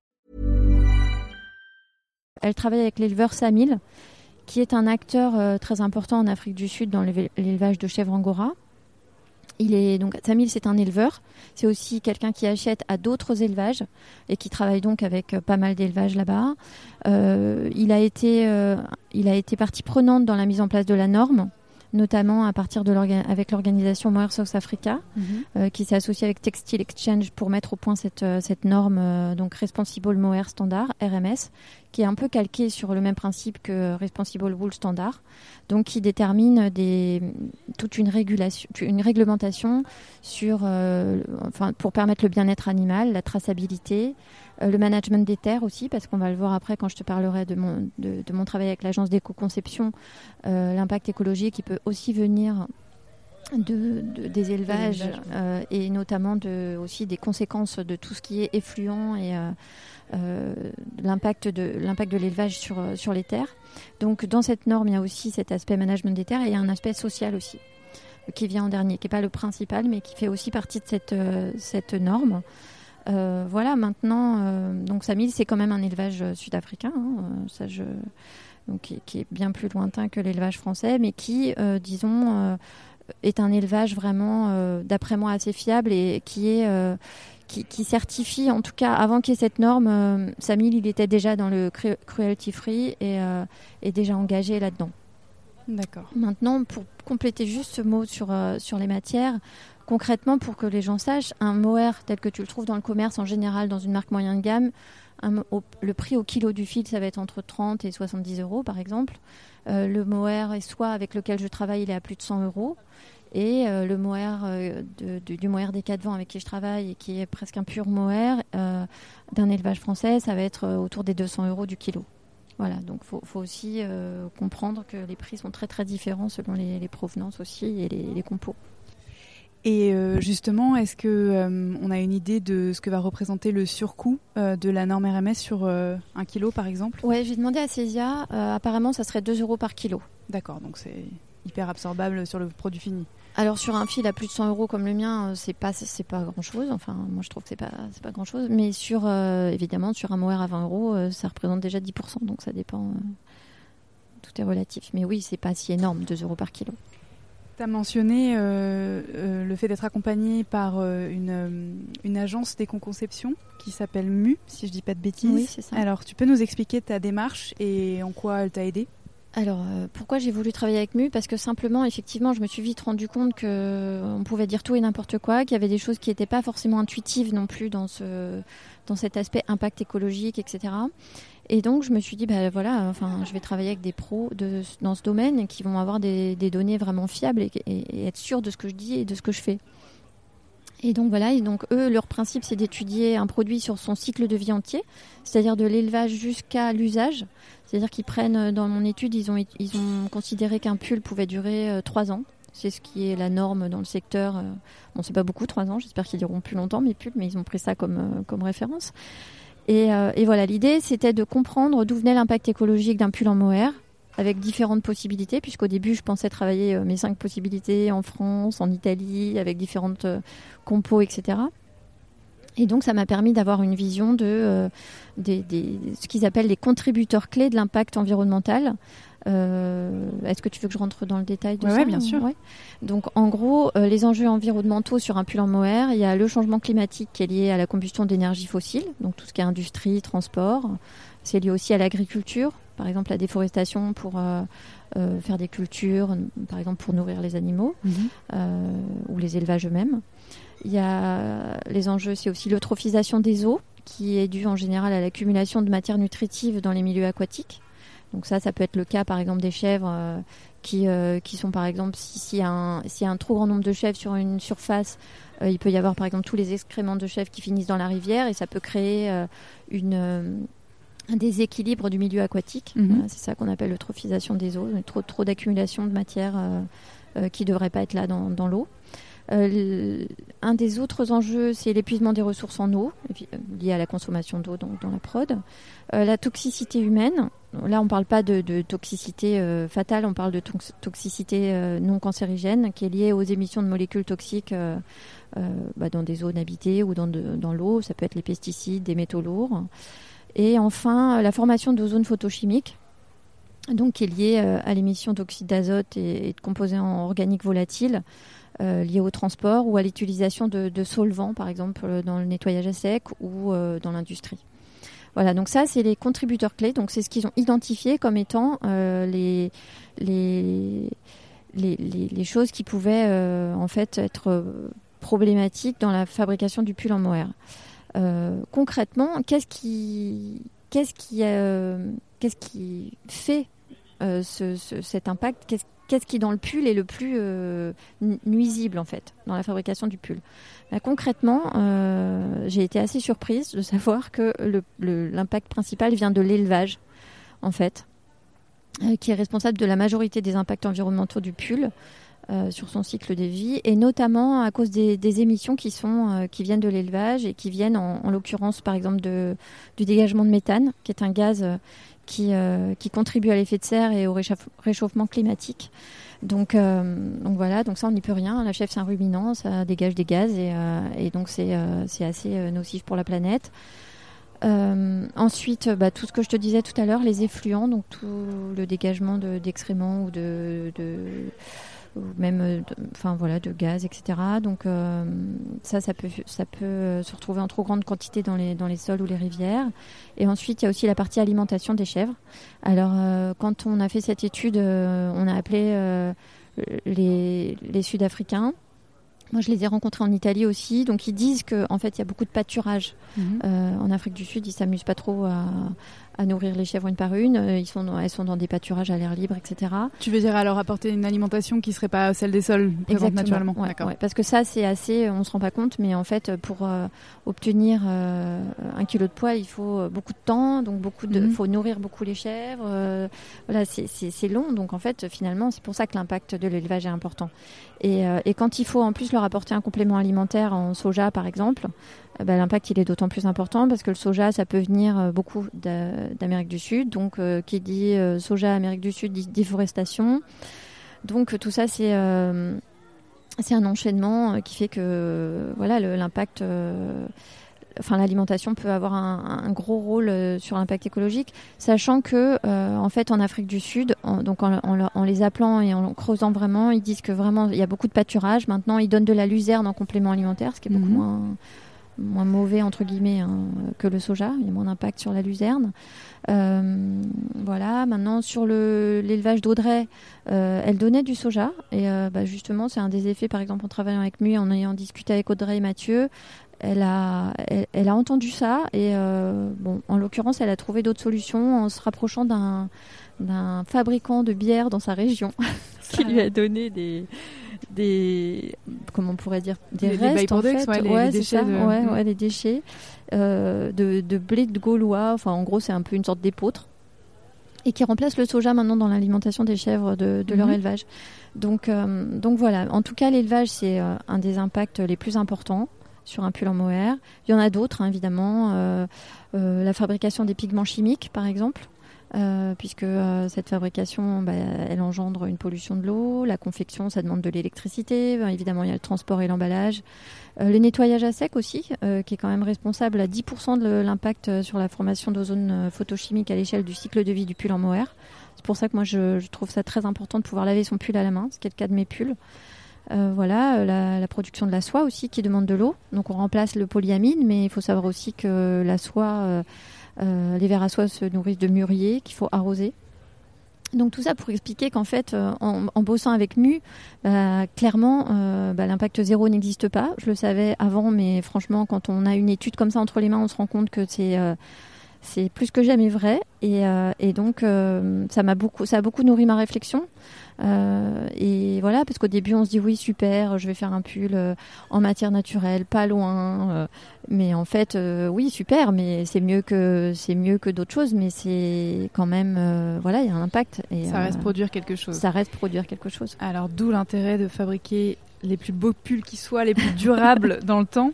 Elle travaille avec l'éleveur Samil, qui est un acteur euh, très important en Afrique du Sud dans l'élevage de chèvres angora. Il est donc Samil, c'est un éleveur. C'est aussi quelqu'un qui achète à d'autres élevages et qui travaille donc avec pas mal d'élevages là-bas. il a été, il a été partie prenante dans la mise en place de la norme notamment à partir de avec l'organisation Moer South Africa, mhm. euh, qui s'est associée avec Textile Exchange pour mettre au point cette, euh, cette norme, euh, donc Responsible Moer Standard, RMS, qui est un peu calquée sur le même principe que Responsible Wool Standard, donc qui détermine des, toute une, régulation, une réglementation sur, enfin, pour permettre le bien-être animal, la traçabilité, le management des terres aussi, parce qu'on va le voir après quand je te parlerai de mon, de, mon travail avec l'agence d'éco-conception, euh, l'impact écologique qui peut aussi venir de, des élevages euh, et notamment de, aussi des conséquences de tout ce qui est effluent et l'impact de l'impact de l'élevage sur, sur les terres. Donc dans cette norme, il y a aussi cet aspect management des terres et il y a un aspect social aussi qui vient en dernier, qui n'est pas le principal, mais qui fait aussi partie de cette, cette norme. Euh, voilà, maintenant, euh, donc Samil, c'est quand même un élevage euh, sud-africain, hein, ça je, donc, qui, est bien plus lointain que l'élevage français, mais qui, disons, est un élevage vraiment, d'après moi, assez fiable et qui est qui, certifie, en tout cas, avant qu'il y ait cette norme, Samil, il était déjà dans le cruelty free et est déjà engagé là-dedans. D'accord. Maintenant, pour compléter juste ce mot sur, sur les matières, concrètement, pour que les gens sachent, un mohair tel que tu le trouves dans le commerce en général, dans une marque moyenne de gamme, le prix au kilo du fil, ça va être entre 30 et 70 euros par exemple. Euh, le mohair et soit avec lequel je travaille, il est à plus de 100 euros. Et euh, le mohair euh, du mohair des quatre vents avec qui je travaille et qui est presque un pur mohair d'un élevage français, ça va être autour des 200 euros du kilo. Voilà, donc il faut, aussi comprendre que les prix sont très très différents selon les, provenances aussi et les compos. Et euh, justement, est-ce que euh, on a une idée de ce que va représenter le surcoût euh, de la norme RMS sur un kilo, par exemple? Ouais, j'ai demandé à Césia. apparemment, ça serait 2 euros par kilo. D'accord, donc c'est hyper absorbable sur le produit fini. Alors sur un fil à plus de 100 euros comme le mien, c'est pas c'est pas grand chose. Enfin, moi je trouve que c'est pas c'est pas grand chose. Mais sur évidemment sur un mohair à 20 euros, ça représente déjà 10%. Donc ça dépend. tout est relatif. Mais oui, c'est pas si énorme, 2 euros par kilo. Tu as mentionné euh, euh, le fait d'être accompagné par euh, une, une, agence d'éco-conception qui s'appelle MU, si je dis pas de bêtises. Oui, c'est ça. Alors, tu peux nous expliquer ta démarche et en quoi elle t'a aidé? Alors, pourquoi j'ai voulu travailler avec MU? Parce que simplement, effectivement, je me suis vite rendu compte qu'on pouvait dire tout et n'importe quoi, qu'il y avait des choses qui n'étaient pas forcément intuitives non plus dans, ce, dans cet aspect impact écologique, etc. Et donc, je me suis dit, bah voilà, enfin, je vais travailler avec des pros dans ce domaine qui vont avoir des, données vraiment fiables et, être sûr de ce que je dis et de ce que je fais. Et donc voilà, et donc eux, leur principe, c'est d'étudier un produit sur son cycle de vie entier, c'est-à-dire de l'élevage jusqu'à l'usage. C'est-à-dire qu'ils prennent, euh, dans mon étude, ils ont, ils ont considéré qu'un pull pouvait durer euh, trois ans. C'est ce qui est la norme dans le secteur. Euh, bon, c'est pas beaucoup, trois ans. J'espère qu'ils iront plus longtemps, mes pulls, mais ils ont pris ça comme, comme référence. Euh, et, voilà, l'idée, c'était de comprendre d'où venait l'impact écologique d'un pull en mohair, avec différentes possibilités, puisqu'au début, je pensais travailler euh, mes cinq possibilités en France, en Italie, avec différentes euh, compos, etc. Et donc, ça m'a permis d'avoir une vision de, ce qu'ils appellent les contributeurs clés de l'impact environnemental, euh, est-ce que tu veux que je rentre dans le détail de ça Oui, bien sûr. Donc, en gros, euh, les enjeux environnementaux sur un pull en mohair, il y a le changement climatique qui est lié à la combustion d'énergie fossile, donc tout ce qui est industrie, transport. C'est lié aussi à l'agriculture, par exemple la déforestation pour euh, faire des cultures, par exemple pour nourrir les animaux mhm. ou les élevages eux-mêmes. Il y a les enjeux, c'est aussi l'eutrophisation des eaux, qui est due en général à l'accumulation de matières nutritives dans les milieux aquatiques. Donc ça, ça peut être le cas par exemple des chèvres euh, qui, euh, qui sont par exemple, s'il y, a un, y a un trop grand nombre de chèvres sur une surface, euh, il peut y avoir par exemple tous les excréments de chèvres qui finissent dans la rivière et ça peut créer une, un déséquilibre du milieu aquatique. Mhm. c'est ça qu'on appelle l'eutrophisation des eaux, trop, trop d'accumulation de matière qui ne devrait pas être là dans, dans l'eau. Un des autres enjeux, c'est l'épuisement des ressources en eau, lié à la consommation d'eau dans, la prod. la toxicité humaine, Là, on ne parle pas de, toxicité euh, fatale, on parle de toxicité euh, non cancérigène qui est liée aux émissions de molécules toxiques euh, bah, dans des zones habitées ou dans, dans l'eau. Ça peut être les pesticides, des métaux lourds. Et enfin, la formation d'ozone photochimique, donc qui est liée à l'émission d'oxyde d'azote et, de composés organiques volatiles liées au transport ou à l'utilisation de, solvants, par exemple dans le nettoyage à sec ou dans l'industrie. Voilà, donc ça, c'est les contributeurs clés. Donc c'est ce qu'ils ont identifié comme étant les, les, les, les, choses qui pouvaient en fait être problématiques dans la fabrication du pull en mohair. concrètement, qu'est-ce qui, qu'est-ce qui, qu'est-ce qui fait euh, cet impact? Qu'est-ce qui dans le pull est le plus euh, nuisible en fait dans la fabrication du pull bah, Concrètement, euh, j'ai été assez surprise de savoir que l'impact principal vient de l'élevage en fait, qui est responsable de la majorité des impacts environnementaux du pull. sur son cycle de vie et notamment à cause des, émissions qui sont qui viennent de l'élevage et qui viennent en, l'occurrence par exemple de, du dégagement de méthane qui est un gaz qui, euh, qui contribuent à l'effet de serre et au réchauffement climatique. Donc, euh, donc voilà, donc ça on n'y peut rien. La chef c'est un ruminant, ça dégage des gaz et, euh, donc c'est assez nocif pour la planète. ensuite, bah, tout ce que je te disais tout à l'heure, les effluents, donc tout le dégagement d'excréments ou de, ou même euh, enfin voilà de gaz etc donc euh, ça ça peut ça peut se retrouver en trop grande quantité dans les dans les sols ou les rivières et ensuite il y a aussi la partie alimentation des chèvres alors euh, quand on a fait cette étude on a appelé les, les sud-africains moi, je les ai rencontrés en Italie aussi. Donc, ils disent qu'en en fait, il y a beaucoup de pâturage. Mhm. en Afrique du Sud, ils s'amusent pas trop à, à nourrir les chèvres une par une. Euh, ils sont, elles sont dans des pâturages à l'air libre, etc. Tu veux dire alors apporter une alimentation qui serait pas celle des sols présente naturellement ouais, Parce que ça, c'est assez, on se rend pas compte, mais en fait, pour euh, obtenir euh, un kilo de poids, il faut beaucoup de temps, donc beaucoup de, mhm. faut nourrir beaucoup les chèvres. voilà, c'est long, donc en fait, finalement, c'est pour ça que l'impact de l'élevage est important. Et, et, quand il faut en plus leur apporter un complément alimentaire en soja, par exemple, euh, bah, l'impact il est d'autant plus important parce que le soja, ça peut venir euh, beaucoup d'Amérique du Sud. Donc, euh, qui dit soja Amérique du Sud dit déforestation. Donc, tout ça, c'est c'est un enchaînement qui fait que voilà l'impact. Enfin, l'alimentation peut avoir un, gros rôle sur l'impact écologique, sachant que, en fait, en Afrique du Sud, en, donc en, les appelant et en creusant vraiment, ils disent que vraiment il y a beaucoup de pâturage. Maintenant, ils donnent de la luzerne en complément alimentaire, ce qui est beaucoup mhm. moins moins mauvais entre guillemets hein, que le soja. Il y a moins d'impact sur la luzerne. Euh, voilà. Maintenant sur l'élevage d'Audrey, euh, elle donnait du soja et euh, bah, justement c'est un des effets. Par exemple en travaillant avec lui, en ayant discuté avec Audrey et Mathieu, elle a, elle, a entendu ça et bon, en l'occurrence, elle a trouvé d'autres solutions en se rapprochant d'un d'un fabricant de bière dans sa région qui lui a donné des des comment on pourrait dire des restes en fait. ouais, les, déchets de... ouais, ouais, les déchets euh, de, de, blé de gaulois. Enfin en gros c'est un peu une sorte d'épeautre et qui remplace le soja maintenant dans l'alimentation des chèvres de, de leur mhm. élevage. Donc euh, donc voilà. En tout cas l'élevage c'est euh, un des impacts les plus importants sur un pull en mohair. Il y en a d'autres hein, évidemment la fabrication des pigments chimiques par exemple euh, puisque euh, cette fabrication, bah, elle engendre une pollution de l'eau. La confection, ça demande de l'électricité. évidemment, il y a le transport et l'emballage. Euh, le nettoyage à sec aussi, qui est quand même responsable à 10% de l'impact sur la formation d'ozone photochimique à l'échelle du cycle de vie du pull en mohair. C'est pour ça que moi, je, je, trouve ça très important de pouvoir laver son pull à la main, ce qui est le cas de mes pulls. voilà, la, la, production de la soie aussi qui demande de l'eau. Donc on remplace le polyamide, mais il faut savoir aussi que la soie euh, les vers à soie se nourrissent de mûrier qu'il faut arroser. Donc tout ça pour expliquer qu'en fait, euh, en, bossant avec Mu, bah, clairement, euh, bah, l'impact zéro n'existe pas. Je le savais avant, mais franchement, quand on a une étude comme ça entre les mains, on se rend compte que c'est c'est plus que jamais vrai. Et, et donc ça m'a beaucoup, ça a beaucoup nourri ma réflexion. Euh, et voilà, parce qu'au début, on se dit oui, super, je vais faire un pull euh, en matière naturelle, pas loin. Euh, mais en fait, oui, super, mais c'est mieux que c'est mieux que d'autres choses, mais c'est quand même, voilà, il y a un impact. Et, ça reste produire quelque chose. Ça reste produire quelque chose. Alors d'où l'intérêt de fabriquer les plus beaux pulls qui soient, les plus durables dans le temps,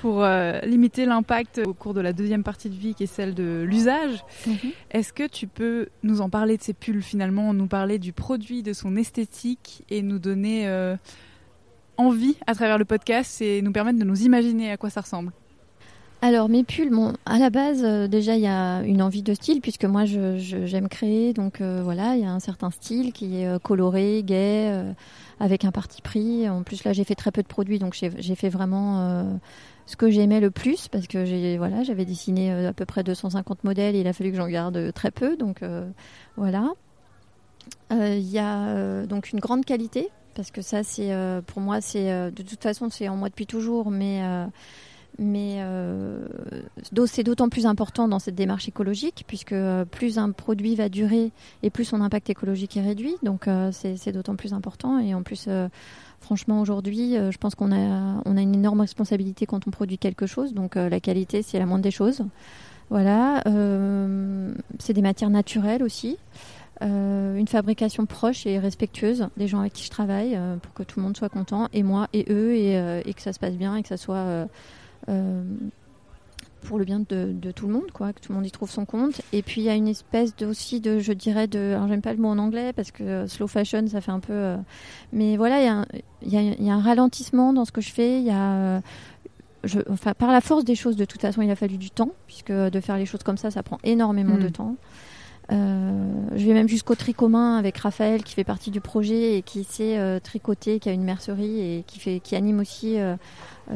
pour euh, limiter l'impact au cours de la deuxième partie de vie qui est celle de l'usage. Mhm. Est-ce que tu peux nous en parler de ces pulls finalement, nous parler du produit, de son esthétique et nous donner euh, envie à travers le podcast et nous permettre de nous imaginer à quoi ça ressemble? Alors mes pulls, bon, à la base euh, déjà il y a une envie de style puisque moi j'aime créer donc euh, voilà il y a un certain style qui est euh, coloré, gai, avec un parti pris. En plus là j'ai fait très peu de produits donc j'ai, fait vraiment ce que j'aimais le plus parce que j'ai voilà j'avais dessiné à peu près 250 modèles et il a fallu que j'en garde très peu donc voilà. Il y a donc une grande qualité parce que ça c'est pour moi c'est de toute façon c'est en moi depuis toujours mais mais euh, c'est d'autant plus important dans cette démarche écologique, puisque euh, plus un produit va durer et plus son impact écologique est réduit. Donc euh, c'est d'autant plus important. Et en plus, franchement, aujourd'hui, je pense qu'on a, on a une énorme responsabilité quand on produit quelque chose. Donc la qualité, c'est la moindre des choses. Voilà. c'est des matières naturelles aussi. une fabrication proche et respectueuse des gens avec qui je travaille pour que tout le monde soit content, et moi et eux, et, que ça se passe bien et que ça soit pour le bien de, tout le monde, quoi, que tout le monde y trouve son compte. Et puis il y a une espèce de, aussi de, je dirais, de, alors j'aime pas le mot en anglais parce que slow fashion, ça fait un peu, euh, mais voilà, il y, y, y, a un ralentissement dans ce que je fais. Il y a, je, enfin, par la force des choses, de toute façon, il a fallu du temps puisque de faire les choses comme ça, ça prend énormément de mm. temps. Euh, je vais même jusqu'au tri commun avec Raphaël qui fait partie du projet et qui sait euh, tricoter, qui a une mercerie et qui, fait, qui anime aussi euh,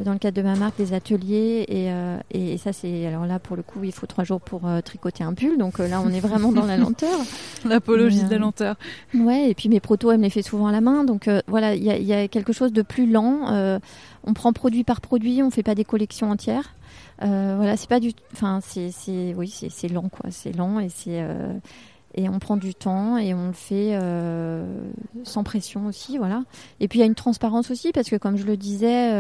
dans le cadre de ma marque des ateliers. Et, et, ça, c'est. Alors là, pour le coup, il faut trois jours pour tricoter un pull. Donc là, on est vraiment dans la lenteur. L'apologie de la lenteur. Ouais, et puis mes protos, elle me les fait souvent à la main. Donc voilà, il y, y, a quelque chose de plus lent. on prend produit par produit, on fait pas des collections entières. Euh, voilà, c'est pas du, enfin c'est, oui, c'est lent quoi, c'est lent et c'est euh, et on prend du temps et on le fait euh, sans pression aussi, voilà. Et puis il y a une transparence aussi parce que comme je le disais,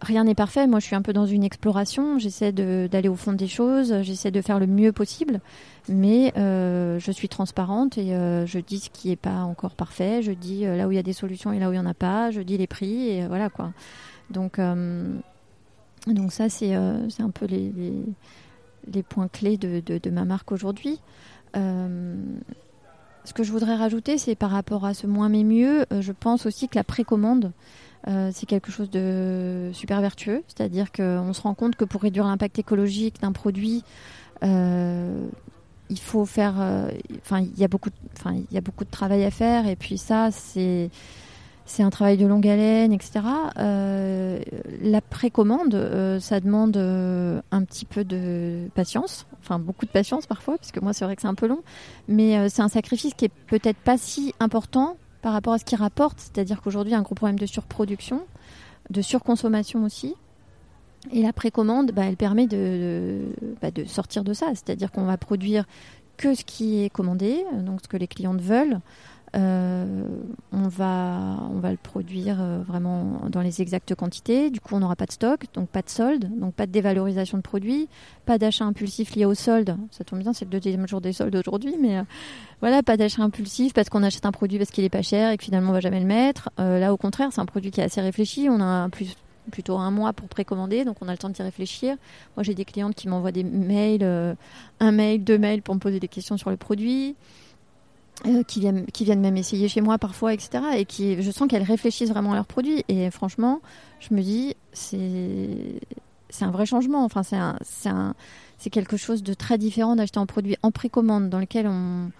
rien n'est parfait. Moi, je suis un peu dans une exploration. J'essaie d'aller au fond des choses. J'essaie de faire le mieux possible. Mais je suis transparente et je dis ce qui n'est pas encore parfait. Je dis là où il y a des solutions et là où il n'y en a pas. Je dis les prix et voilà quoi. Donc, donc ça, c'est euh, un peu les, les, points clés de, de, ma marque aujourd'hui. Euh, ce que je voudrais rajouter, c'est par rapport à ce moins mais mieux, euh, je pense aussi que la précommande, c'est quelque chose de super vertueux. C'est-à-dire qu'on se rend compte que pour réduire l'impact écologique d'un produit, il faut faire... Enfin, il y a beaucoup de travail à faire. Et puis ça, c'est c'est un travail de longue haleine, etc. Euh, la précommande, euh, ça demande euh, un petit peu de patience, enfin beaucoup de patience parfois, parce que moi c'est vrai que c'est un peu long, mais c'est un sacrifice qui est peut-être pas si important par rapport à ce qu'il rapporte, c'est-à-dire qu'aujourd'hui il y a un gros problème de surproduction, de surconsommation aussi. Et la précommande, bah, elle permet de, bah, de sortir de ça, c'est-à-dire qu'on va produire que ce qui est commandé, donc ce que les clientes veulent. Euh, on, va, on va le produire euh, vraiment dans les exactes quantités. Du coup, on n'aura pas de stock, donc pas de solde, donc pas de dévalorisation de produits, pas d'achat impulsif lié au solde. Ça tombe bien, c'est le deuxième jour des soldes aujourd'hui, mais euh, voilà, pas d'achat impulsif parce qu'on achète un produit parce qu'il est pas cher et que finalement on va jamais le mettre. là, au contraire, c'est un produit qui est assez réfléchi. On a plus plutôt un mois pour précommander, donc on a le temps d'y réfléchir. Moi, j'ai des clientes qui m'envoient des mails, un mail, deux mails pour me poser des questions sur le produit. Euh, qui, viennent, qui viennent même essayer chez moi parfois, etc. Et qui, je sens qu'elles réfléchissent vraiment à leurs produits. Et franchement, je me dis, c'est, c'est un vrai changement. Enfin, c'est, c'est quelque chose de très différent d'acheter un produit en précommande dans lequel on,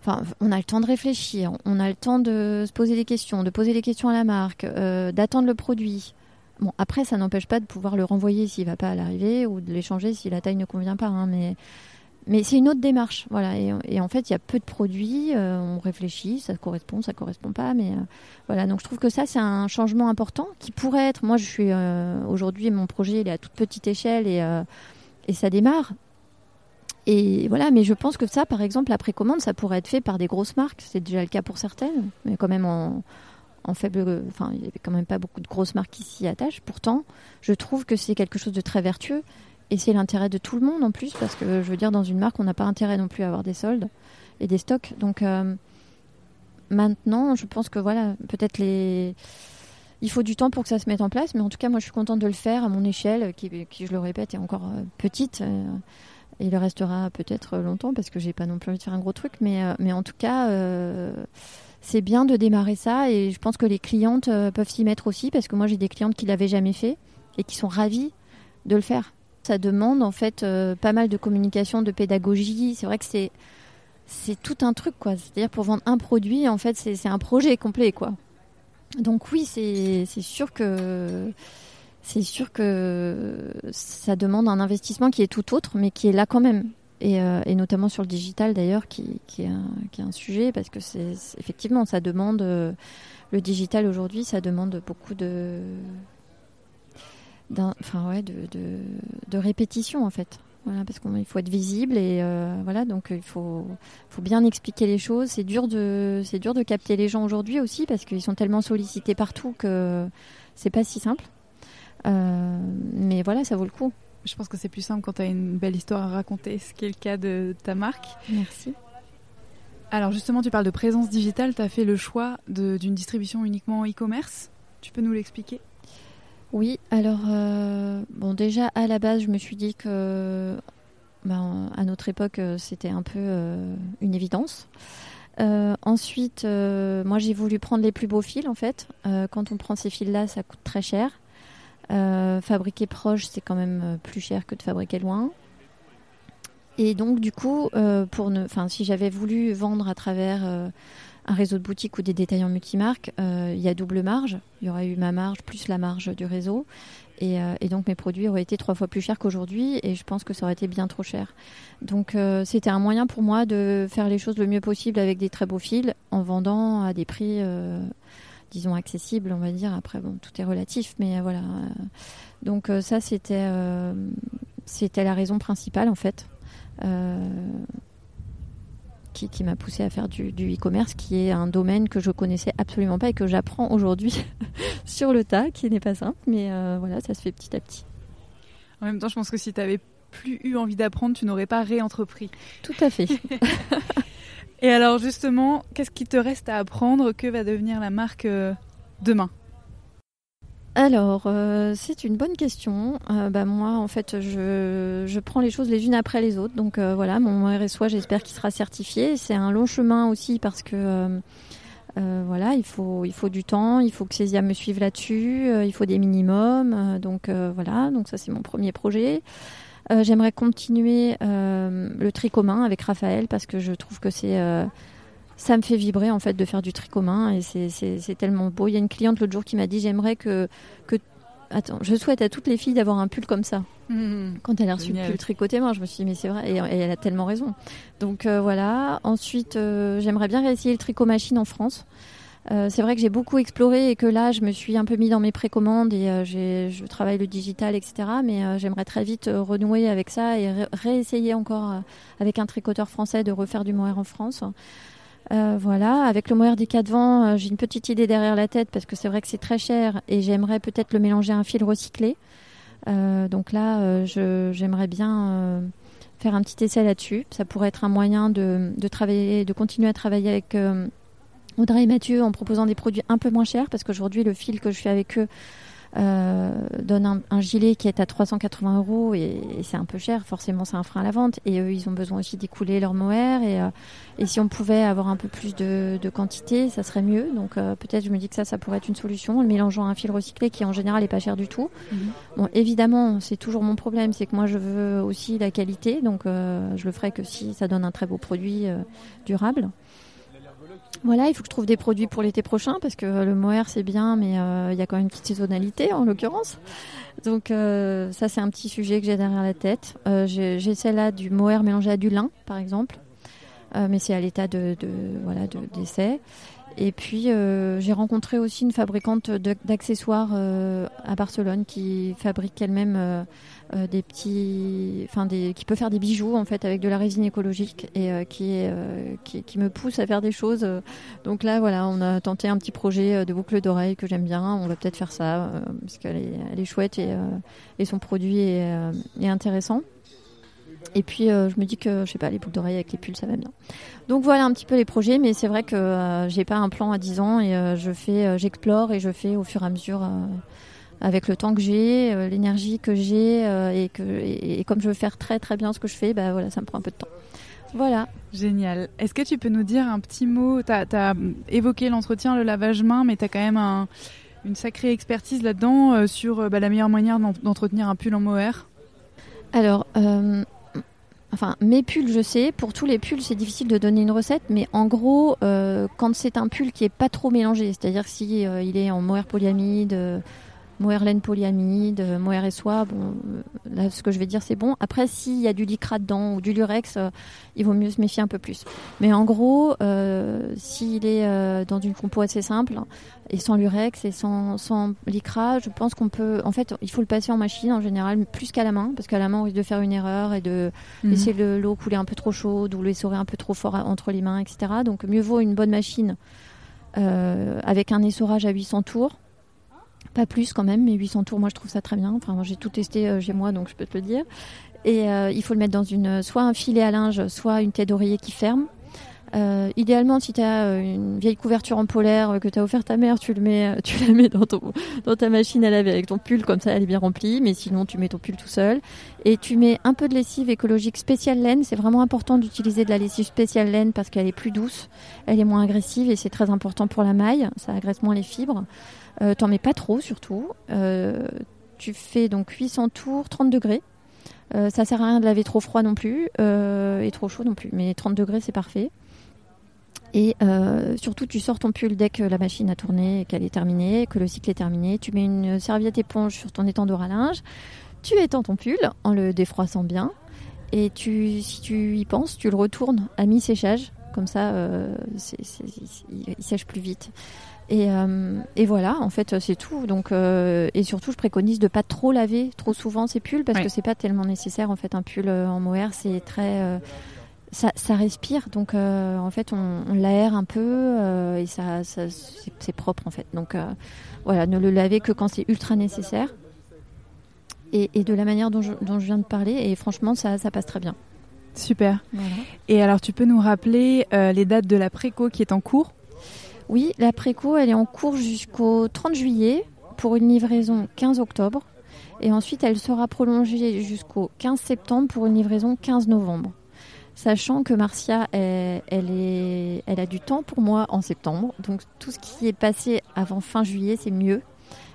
enfin, on a le temps de réfléchir, on a le temps de se poser des questions, de poser des questions à la marque, euh, d'attendre le produit. Bon, après, ça n'empêche pas de pouvoir le renvoyer s'il ne va pas à l'arrivée ou de l'échanger si la taille ne convient pas. Hein, mais mais c'est une autre démarche, voilà. Et, en fait, il y a peu de produits, euh, on réfléchit, ça correspond, ça correspond pas, mais euh, voilà. Donc je trouve que ça, c'est un changement important qui pourrait être. Moi, je suis euh, aujourd'hui, mon projet, il est à toute petite échelle et, et ça démarre. Et voilà, mais je pense que ça, par exemple, la précommande, ça pourrait être fait par des grosses marques. C'est déjà le cas pour certaines, mais quand même en, en faible. Enfin, il n'y avait quand même pas beaucoup de grosses marques qui s'y attachent. Pourtant, je trouve que c'est quelque chose de très vertueux et c'est l'intérêt de tout le monde en plus, parce que je veux dire, dans une marque, on n'a pas intérêt non plus à avoir des soldes et des stocks. Donc euh, maintenant, je pense que voilà, peut-être les. Il faut du temps pour que ça se mette en place, mais en tout cas, moi, je suis contente de le faire à mon échelle, qui, qui je le répète, est encore euh, petite. Euh, et il restera peut-être longtemps parce que j'ai pas non plus envie de faire un gros truc, mais, mais en tout cas, c'est bien de démarrer ça et je pense que les clientes peuvent s'y mettre aussi parce que moi j'ai des clientes qui l'avaient jamais fait et qui sont ravies de le faire. Ça demande en fait pas mal de communication, de pédagogie. C'est vrai que c'est c'est tout un truc quoi. C'est-à-dire pour vendre un produit, en fait, c'est un projet complet quoi. Donc oui, c'est sûr que c'est sûr que ça demande un investissement qui est tout autre, mais qui est là quand même. Et, euh, notamment sur le digital d'ailleurs, qui, qui, est un, sujet, parce que c'est effectivement, ça demande, euh, le digital aujourd'hui, ça demande beaucoup de, enfin ouais, de, de, répétition en fait. Voilà, parce qu'il faut être visible et euh, voilà, donc il faut, faut bien expliquer les choses. C'est dur de, c'est dur de capter les gens aujourd'hui aussi parce qu'ils sont tellement sollicités partout que c'est pas si simple. Euh, mais voilà, ça vaut le coup. Je pense que c'est plus simple quand tu as une belle histoire à raconter, ce qui est le cas de ta marque. Merci. Alors justement, tu parles de présence digitale, tu as fait le choix d'une distribution uniquement e-commerce. Tu peux nous l'expliquer? Oui, alors euh, bon déjà à la base, je me suis dit que ben, à notre époque, euh, c'était un peu une évidence. ensuite, moi j'ai voulu prendre les plus beaux fils en fait. quand on prend ces fils-là, ça coûte très cher. Euh, fabriquer proche, c'est quand même euh, plus cher que de fabriquer loin. Et donc, du coup, euh, pour ne, si j'avais voulu vendre à travers un réseau de boutiques ou des détaillants multimarques, il y a double marge. Il y aurait eu ma marge plus la marge du réseau. Et, donc mes produits auraient été trois fois plus chers qu'aujourd'hui et je pense que ça aurait été bien trop cher. Donc c'était un moyen pour moi de faire les choses le mieux possible avec des très beaux fils en vendant à des prix disons accessible, on va dire. Après, bon, tout est relatif, mais euh, voilà. Donc euh, ça, c'était euh, c'était la raison principale en fait. Qui, qui m'a poussé à faire du, e-commerce, qui est un domaine que je connaissais absolument pas et que j'apprends aujourd'hui sur le tas, qui n'est pas simple, mais voilà, ça se fait petit à petit. En même temps, je pense que si tu avais plus eu envie d'apprendre, tu n'aurais pas réentrepris. Tout à fait. Et alors justement, qu'est-ce qui te reste à apprendre? Que va devenir la marque euh, demain? Alors, euh, c'est une bonne question. Euh, bah, moi, en fait, je, prends les choses les unes après les autres. Donc voilà, mon RSO, j'espère qu'il sera certifié. C'est un long chemin aussi parce que voilà, il faut, il faut du temps, il faut que Césia me suive là-dessus, il faut des minimums. donc voilà, donc ça c'est mon premier projet. Euh, j'aimerais continuer euh, le tri commun avec Raphaël parce que je trouve que c'est euh, ça me fait vibrer en fait de faire du tri commun et c'est tellement beau. Il y a une cliente l'autre jour qui m'a dit j'aimerais que, que attends, je souhaite à toutes les filles d'avoir un pull comme ça. Mmh. Quand elle a reçu le pull tricoté, moi je me suis dit mais c'est vrai et, elle a tellement raison. Donc voilà. Ensuite j'aimerais bien réessayer le tricot machine en France. Euh, c'est vrai que j'ai beaucoup exploré et que là, je me suis un peu mis dans mes précommandes et euh, je travaille le digital, etc. Mais euh, j'aimerais très vite renouer avec ça et réessayer encore avec un tricoteur français de refaire du mohair en France. Voilà, avec le mohair des quatre vents, j'ai une petite idée derrière la tête parce que c'est vrai que c'est très cher et j'aimerais peut-être le mélanger à un fil recyclé. donc là, j'aimerais bien faire un petit essai là-dessus. Ça pourrait être un moyen de, de, travailler, de continuer à travailler avec Audrey et Mathieu en proposant des produits un peu moins chers parce qu'aujourd'hui le fil que je fais avec eux euh, donne un, gilet qui est à 380 euros et, c'est un peu cher. Forcément, c'est un frein à la vente. Et eux, ils ont besoin aussi d'écouler leur mohair. Et, euh, et, si on pouvait avoir un peu plus de, quantité, ça serait mieux. Donc euh, peut-être, je me dis que ça, ça pourrait être une solution. Le mélangeant un fil recyclé qui en général est pas cher du tout. Mhm. Bon, évidemment, c'est toujours mon problème, c'est que moi, je veux aussi la qualité. Donc je le ferai que si ça donne un très beau produit durable. Voilà, il faut que je trouve des produits pour l'été prochain parce que le mohair c'est bien, mais euh, il y a quand même une petite saisonnalité en l'occurrence. Donc euh, ça c'est un petit sujet que j'ai derrière la tête. Euh, j'ai celle-là du mohair mélangé à du lin par exemple, mais c'est à l'état de, de, d'essai. Et puis j'ai rencontré aussi une fabricante d'accessoires à Barcelone qui fabrique elle-même euh, des petits, enfin des, qui peut faire des bijoux en fait avec de la résine écologique et euh, euh, qui, qui, me pousse à faire des choses. Donc là, voilà, on a tenté un petit projet de boucle d'oreille que j'aime bien. On va peut-être faire ça parce qu'elle est, elle chouette et, et son produit est, intéressant. Et puis je me dis que je sais pas les boucles d'oreilles avec les pulls ça va bien. Donc voilà un petit peu les projets, mais c'est vrai que j'ai pas un plan à 10 ans et je fais, j'explore et je fais au fur et à mesure avec le temps que j'ai, euh, l'énergie que j'ai euh, et que et, comme je veux faire très très bien ce que je fais, bah voilà, ça me prend un peu de temps. Voilà. Génial. Est-ce que tu peux nous dire un petit mot? Tu as, évoqué l'entretien, le lavage main, mais tu as quand même une sacrée expertise là-dedans euh, sur bah, la meilleure manière d'entretenir un pull en mohair? Alors, enfin, mes pulls, je sais. Pour tous les pulls, c'est difficile de donner une recette, mais en gros, quand c'est un pull qui est pas trop mélangé, c'est-à-dire si il est en mohair polyamide laine polyamide, mohair et soie, bon, là ce que je vais dire c'est bon. Après s'il y a du lycra dedans ou du lurex, euh, il vaut mieux se méfier un peu plus. Mais en gros, euh, s'il est euh, dans une compo assez simple et sans lurex et sans, sans lycra, je pense qu'on peut, en fait, il faut le passer en machine en général plus qu'à la main parce qu'à la main on risque de faire une erreur et de mhm. laisser l'eau couler un peu trop chaude ou l'essorer un peu trop fort entre les mains, etc. Donc mieux vaut une bonne machine avec un essorage à 800 tours pas plus quand même, mais 800 tours, moi je trouve ça très bien. Enfin, j'ai tout testé euh, chez moi, donc je peux te le dire. Et euh, il faut le mettre dans une, soit un filet à linge, soit une tête d'oreiller qui ferme. Euh, idéalement, si tu as une vieille couverture en polaire que tu as offert ta mère, tu, la mets dans, ta machine à laver avec ton pull, comme ça elle est bien remplie. Mais sinon, tu mets ton pull tout seul. Et tu mets un peu de lessive écologique spéciale laine. C'est vraiment important d'utiliser de la lessive spéciale laine parce qu'elle est plus douce, elle est moins agressive et c'est très important pour la maille. Ça agresse moins les fibres. Euh, T'en mets pas trop surtout. Euh, tu fais donc 800 tours, 30 degrés. Euh, ça sert à rien de laver trop froid non plus euh, et trop chaud non plus, mais 30 degrés c'est parfait. Et euh, surtout, tu sors ton pull dès que la machine a tourné, qu'elle est terminée, que le cycle est terminé. Tu mets une serviette éponge sur ton étendard à linge. Tu étends ton pull en le défroissant bien. Et tu, si tu y penses, tu le retournes à mi-séchage. Comme ça, il sèche plus vite. Euh, et, voilà, en fait, c'est tout. Donc, euh, et surtout, je préconise de pas trop laver trop souvent ces pulls parce que c'est pas tellement nécessaire. En fait, un pull euh, en mohair, c'est très, ça, respire. Donc, en fait, on, l'aère un peu et ça, c'est propre en fait. Donc, voilà, ne le laver que quand c'est ultra nécessaire. Et, de la manière dont je, viens de parler, et franchement, ça, ça passe très bien. Super. Et alors, tu peux nous rappeler les dates de la préco qui est en cours? Oui, la préco, elle est en cours jusqu'au 30 juillet pour une livraison 15 octobre. Et ensuite, elle sera prolongée jusqu'au 15 septembre pour une livraison 15 novembre. Sachant que Marcia, elle, est, elle a du temps pour moi en septembre. Donc tout ce qui est passé avant fin juillet, c'est mieux.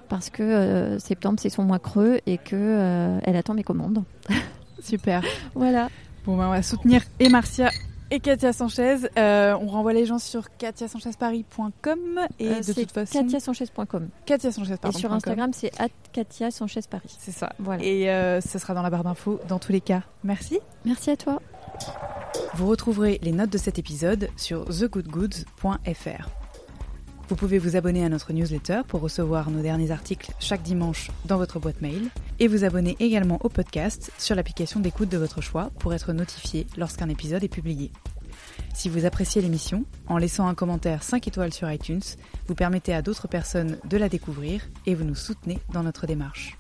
Parce que euh, septembre, c'est son mois creux et qu'elle euh, elle attend mes commandes. Super. voilà. Bon, ben, on va soutenir et Marcia et Katia Sanchez. Euh, on renvoie les gens sur katiasanchezparis.com et euh, de toute façon katiasanchez.com. Katia Sanchez Et sur Instagram, c'est Katia Paris. C'est ça. Voilà. Et euh, ce sera dans la barre d'infos dans tous les cas. Merci. Merci à toi. Vous retrouverez les notes de cet épisode sur thegoodgoods.fr. Vous pouvez vous abonner à notre newsletter pour recevoir nos derniers articles chaque dimanche dans votre boîte mail et vous abonner également au podcast sur l'application d'écoute de votre choix pour être notifié lorsqu'un épisode est publié. Si vous appréciez l'émission, en laissant un commentaire 5 étoiles sur iTunes, vous permettez à d'autres personnes de la découvrir et vous nous soutenez dans notre démarche.